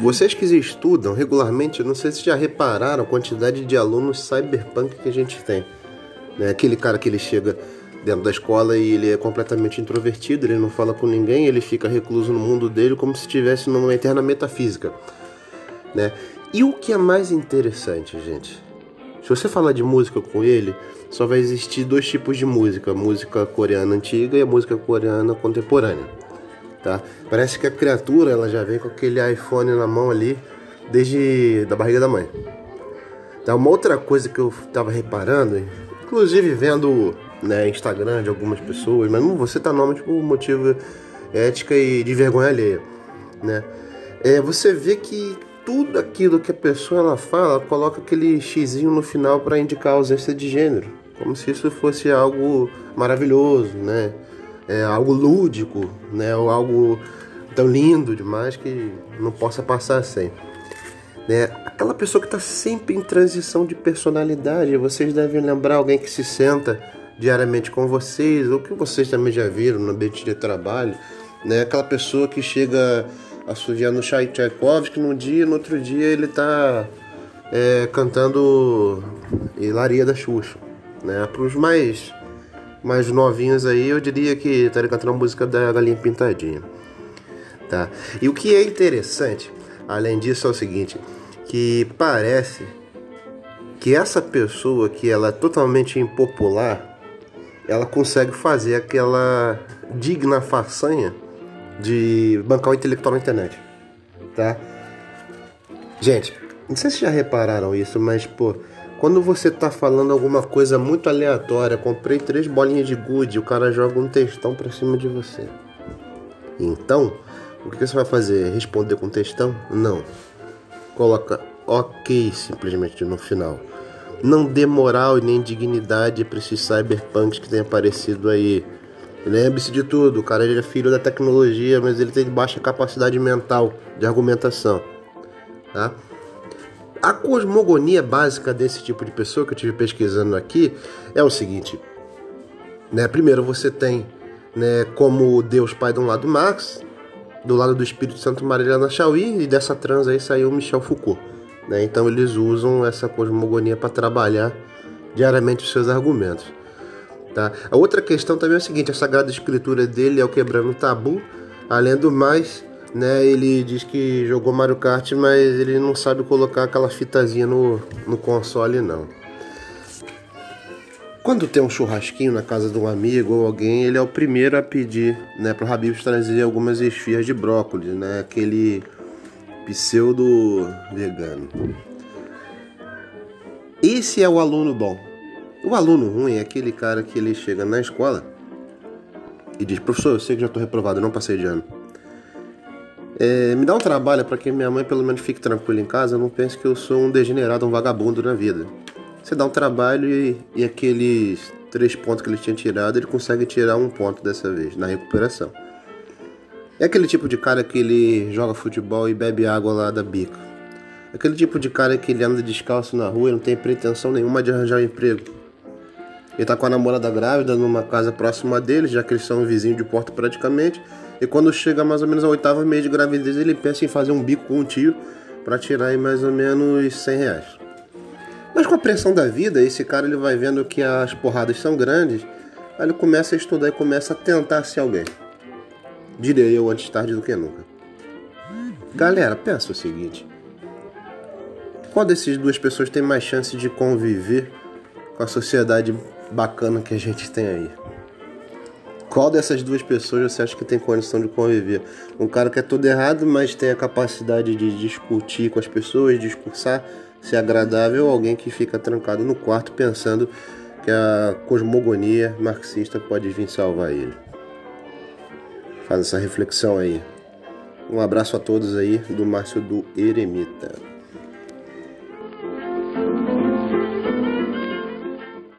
Vocês que estudam regularmente, não sei se já repararam a quantidade de alunos cyberpunk que a gente tem. Né? Aquele cara que ele chega dentro da escola e ele é completamente introvertido, ele não fala com ninguém, ele fica recluso no mundo dele como se estivesse numa eterna metafísica. Né? E o que é mais interessante, gente? Se você falar de música com ele, só vai existir dois tipos de música: a música coreana antiga e a música coreana contemporânea. Tá? Parece que a criatura ela já vem com aquele iPhone na mão ali desde da barriga da mãe. Tá? Uma outra coisa que eu estava reparando, inclusive vendo né, Instagram de algumas pessoas, mas não vou citar nome por tipo, motivo ética e de vergonha alheia, né? É, você vê que tudo aquilo que a pessoa ela fala coloca aquele xizinho no final para indicar ausência de gênero, como se isso fosse algo maravilhoso, né? É algo lúdico, né? Ou algo tão lindo demais que não possa passar sem. Né? Aquela pessoa que está sempre em transição de personalidade, vocês devem lembrar alguém que se senta diariamente com vocês, ou que vocês também já viram no ambiente de trabalho, né? Aquela pessoa que chega assoviando Tchaikovsky num dia, no outro dia ele está é, cantando Hilaria da Xuxa, né? Para os mais mais novinhos aí, eu diria que estaria cantando a música da Galinha Pintadinha, tá? E o que é interessante, além disso, é o seguinte, que parece que essa pessoa que ela é totalmente impopular ela consegue fazer aquela digna façanha de bancar o intelectual na internet, tá? Gente, não sei se já repararam isso, mas pô, quando você tá falando alguma coisa muito aleatória, comprei três bolinhas de gude, o cara joga um textão pra cima de você. Então, o que você vai fazer? Responder com textão? Não. Coloca ok simplesmente no final não dê moral e nem dignidade para esses cyberpunks que têm aparecido aí. Lembre-se de tudo, o cara ele é filho da tecnologia, mas ele tem baixa capacidade mental de argumentação. Tá? A cosmogonia básica desse tipo de pessoa que eu estive pesquisando aqui é o seguinte: né? primeiro você tem né, como Deus Pai de um lado Marx, do lado do Espírito Santo Marilena Chauí, e dessa trans aí saiu Michel Foucault. Né? Então eles usam essa cosmogonia para trabalhar diariamente os seus argumentos. Tá? A outra questão também é o seguinte: a Sagrada Escritura dele é o quebrando tabu. Além do mais, né, ele diz que jogou Mario Kart, mas ele não sabe colocar aquela fitazinha no, no console, não. Quando tem um churrasquinho na casa de um amigo ou alguém, ele é o primeiro a pedir né, para o Habib trazer algumas esfias de brócolis, né, aquele pseudo vegano. Esse é o aluno bom. O aluno ruim é aquele cara que ele chega na escola e diz: Professor, eu sei que já estou reprovado, não passei de ano. É, me dá um trabalho para que minha mãe pelo menos fique tranquila em casa. Não pense que eu sou um degenerado, um vagabundo na vida. Você dá um trabalho e, e aqueles três pontos que ele tinha tirado, ele consegue tirar um ponto dessa vez na recuperação. É aquele tipo de cara que ele joga futebol e bebe água lá da bica. É aquele tipo de cara que ele anda descalço na rua e não tem pretensão nenhuma de arranjar um emprego. Ele tá com a namorada grávida numa casa próxima dele, já que eles são vizinhos de porta praticamente. E quando chega mais ou menos a oitava mês de gravidez, ele pensa em fazer um bico com um tio para tirar aí mais ou menos 100 reais. Mas com a pressão da vida, esse cara ele vai vendo que as porradas são grandes, aí ele começa a estudar e começa a tentar ser alguém diria eu antes tarde do que nunca. Galera, pensa o seguinte: qual dessas duas pessoas tem mais chance de conviver com a sociedade bacana que a gente tem aí? Qual dessas duas pessoas você acha que tem condição de conviver? Um cara que é todo errado, mas tem a capacidade de discutir com as pessoas, discursar, ser agradável, ou alguém que fica trancado no quarto pensando que a cosmogonia marxista pode vir salvar ele? faz essa reflexão aí. Um abraço a todos aí do Márcio do Eremita.